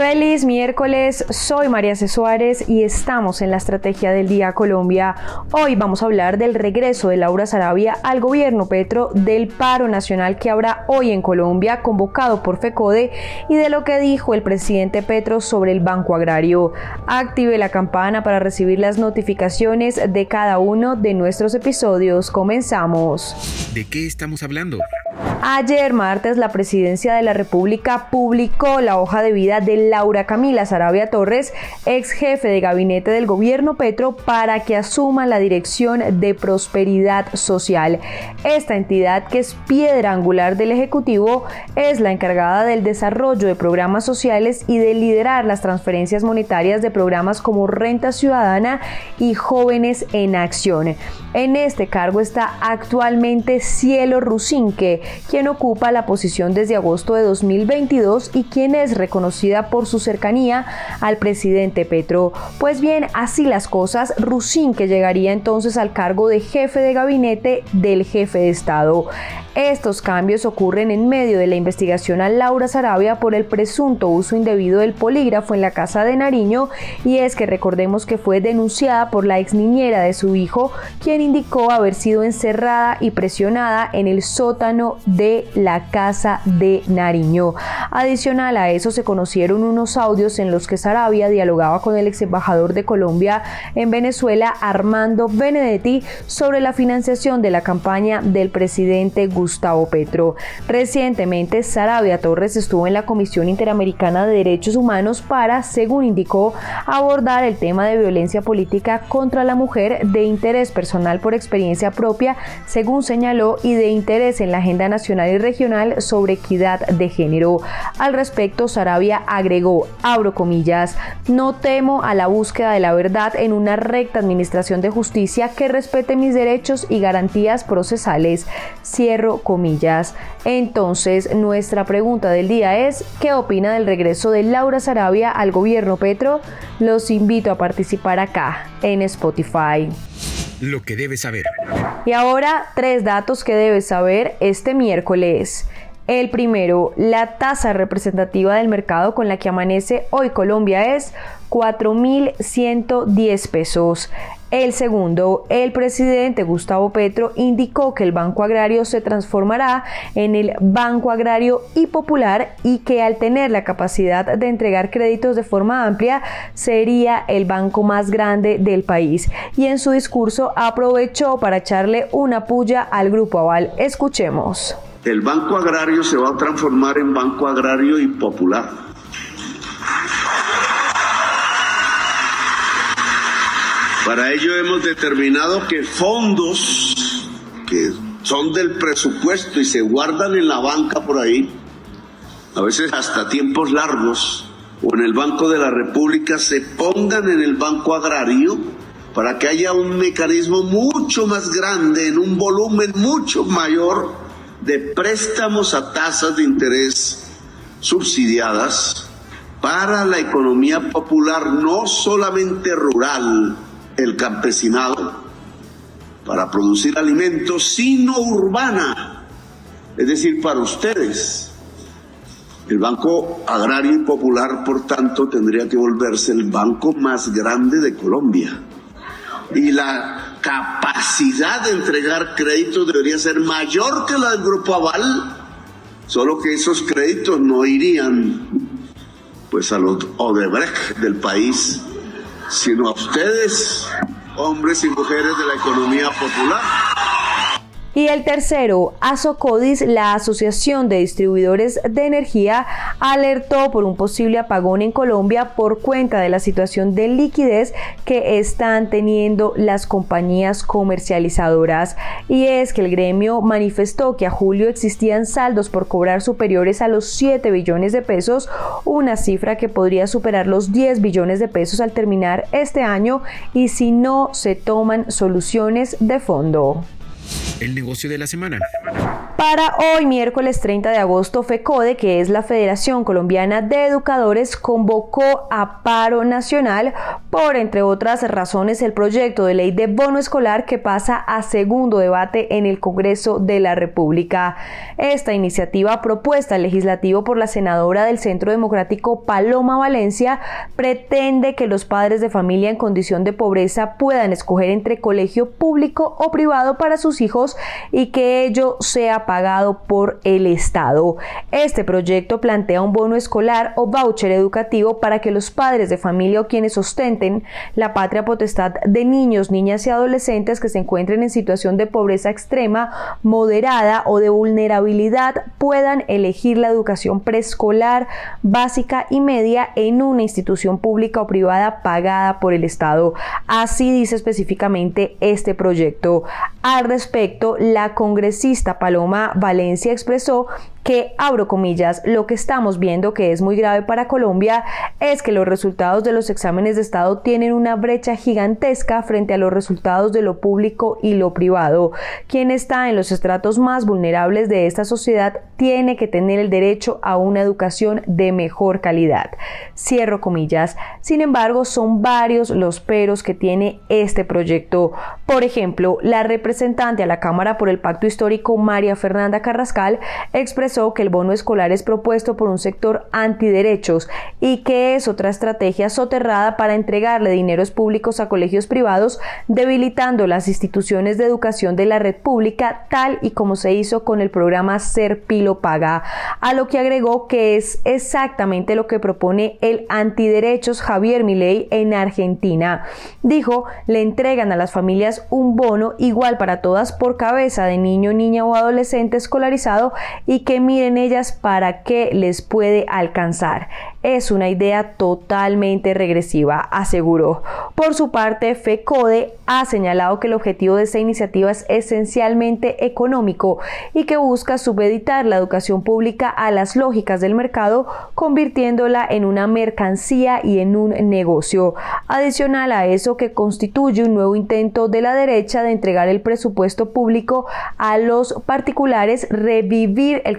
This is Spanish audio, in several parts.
Feliz miércoles, soy María C. Suárez y estamos en la Estrategia del Día Colombia. Hoy vamos a hablar del regreso de Laura Sarabia al gobierno Petro, del paro nacional que habrá hoy en Colombia convocado por FECODE y de lo que dijo el presidente Petro sobre el Banco Agrario. Active la campana para recibir las notificaciones de cada uno de nuestros episodios. Comenzamos. ¿De qué estamos hablando? Ayer martes la Presidencia de la República publicó la hoja de vida de Laura Camila Sarabia Torres, ex jefe de gabinete del gobierno Petro, para que asuma la dirección de Prosperidad Social. Esta entidad, que es piedra angular del Ejecutivo, es la encargada del desarrollo de programas sociales y de liderar las transferencias monetarias de programas como Renta Ciudadana y Jóvenes en Acción. En este cargo está actualmente Cielo Rusinque, quien ocupa la posición desde agosto de 2022 y quien es reconocida por su cercanía al presidente Petro. Pues bien, así las cosas, Rusin que llegaría entonces al cargo de jefe de gabinete del jefe de Estado. Estos cambios ocurren en medio de la investigación a Laura Sarabia por el presunto uso indebido del polígrafo en la casa de Nariño y es que recordemos que fue denunciada por la ex niñera de su hijo, quien indicó haber sido encerrada y presionada en el sótano de la casa de Nariño. Adicional a eso se conocieron unos audios en los que Sarabia dialogaba con el ex embajador de Colombia en Venezuela, Armando Benedetti, sobre la financiación de la campaña del presidente Gustavo Petro. Recientemente, Sarabia Torres estuvo en la Comisión Interamericana de Derechos Humanos para, según indicó, abordar el tema de violencia política contra la mujer de interés personal por experiencia propia, según señaló, y de interés en la agenda nacional y regional sobre equidad de género. Al respecto, Sarabia agregó, abro comillas, no temo a la búsqueda de la verdad en una recta administración de justicia que respete mis derechos y garantías procesales. Cierro comillas. Entonces, nuestra pregunta del día es, ¿qué opina del regreso de Laura Sarabia al gobierno Petro? Los invito a participar acá en Spotify. Lo que debes saber. Y ahora, tres datos que debes saber este miércoles. El primero, la tasa representativa del mercado con la que amanece hoy Colombia es 4.110 pesos. El segundo, el presidente Gustavo Petro indicó que el Banco Agrario se transformará en el Banco Agrario y Popular y que al tener la capacidad de entregar créditos de forma amplia sería el banco más grande del país. Y en su discurso aprovechó para echarle una puya al Grupo Aval. Escuchemos. El Banco Agrario se va a transformar en Banco Agrario y Popular Para ello hemos determinado que fondos que son del presupuesto y se guardan en la banca por ahí, a veces hasta tiempos largos, o en el Banco de la República, se pongan en el Banco Agrario para que haya un mecanismo mucho más grande, en un volumen mucho mayor de préstamos a tasas de interés subsidiadas para la economía popular, no solamente rural, el campesinado para producir alimentos, sino urbana, es decir, para ustedes. El Banco Agrario y Popular, por tanto, tendría que volverse el banco más grande de Colombia. Y la capacidad de entregar créditos debería ser mayor que la del Grupo Aval, solo que esos créditos no irían pues a los Odebrecht del país, sino a ustedes, hombres y mujeres de la economía popular. Y el tercero, Asocodis, la Asociación de Distribuidores de Energía, alertó por un posible apagón en Colombia por cuenta de la situación de liquidez que están teniendo las compañías comercializadoras. Y es que el gremio manifestó que a julio existían saldos por cobrar superiores a los 7 billones de pesos, una cifra que podría superar los 10 billones de pesos al terminar este año y si no se toman soluciones de fondo. El negocio de la semana. Para hoy, miércoles 30 de agosto, FECODE, que es la Federación Colombiana de Educadores, convocó a paro nacional por, entre otras razones, el proyecto de ley de bono escolar que pasa a segundo debate en el Congreso de la República. Esta iniciativa propuesta al legislativo por la senadora del Centro Democrático Paloma Valencia pretende que los padres de familia en condición de pobreza puedan escoger entre colegio público o privado para sus hijos y que ello sea pagado por el Estado. Este proyecto plantea un bono escolar o voucher educativo para que los padres de familia o quienes la patria potestad de niños, niñas y adolescentes que se encuentren en situación de pobreza extrema, moderada o de vulnerabilidad puedan elegir la educación preescolar, básica y media en una institución pública o privada pagada por el Estado. Así dice específicamente este proyecto. Al respecto, la congresista Paloma Valencia expresó que, abro comillas, lo que estamos viendo que es muy grave para Colombia es que los resultados de los exámenes de Estado tienen una brecha gigantesca frente a los resultados de lo público y lo privado. Quien está en los estratos más vulnerables de esta sociedad tiene que tener el derecho a una educación de mejor calidad. Cierro comillas. Sin embargo, son varios los peros que tiene este proyecto. Por ejemplo, la representante a la Cámara por el Pacto Histórico, María Fernanda Carrascal, expresó que el bono escolar es propuesto por un sector antiderechos y que es otra estrategia soterrada para entregarle dineros públicos a colegios privados, debilitando las instituciones de educación de la red pública, tal y como se hizo con el programa Ser Pilo Paga, a lo que agregó que es exactamente lo que propone el antiderechos Javier Milei en Argentina. Dijo, le entregan a las familias un bono igual para todas por cabeza de niño, niña o adolescente escolarizado y que miren ellas para qué les puede alcanzar. Es una idea totalmente regresiva, aseguró. Por su parte, FECODE ha señalado que el objetivo de esta iniciativa es esencialmente económico y que busca subeditar la educación pública a las lógicas del mercado, convirtiéndola en una mercancía y en un negocio. Adicional a eso que constituye un nuevo intento de la derecha de entregar el presupuesto público a los particulares, revivir el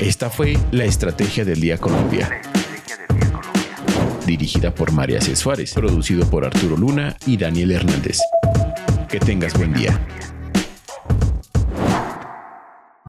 Esta fue la Estrategia del Día Colombia. Dirigida por María C. Suárez, producido por Arturo Luna y Daniel Hernández. Que tengas buen día.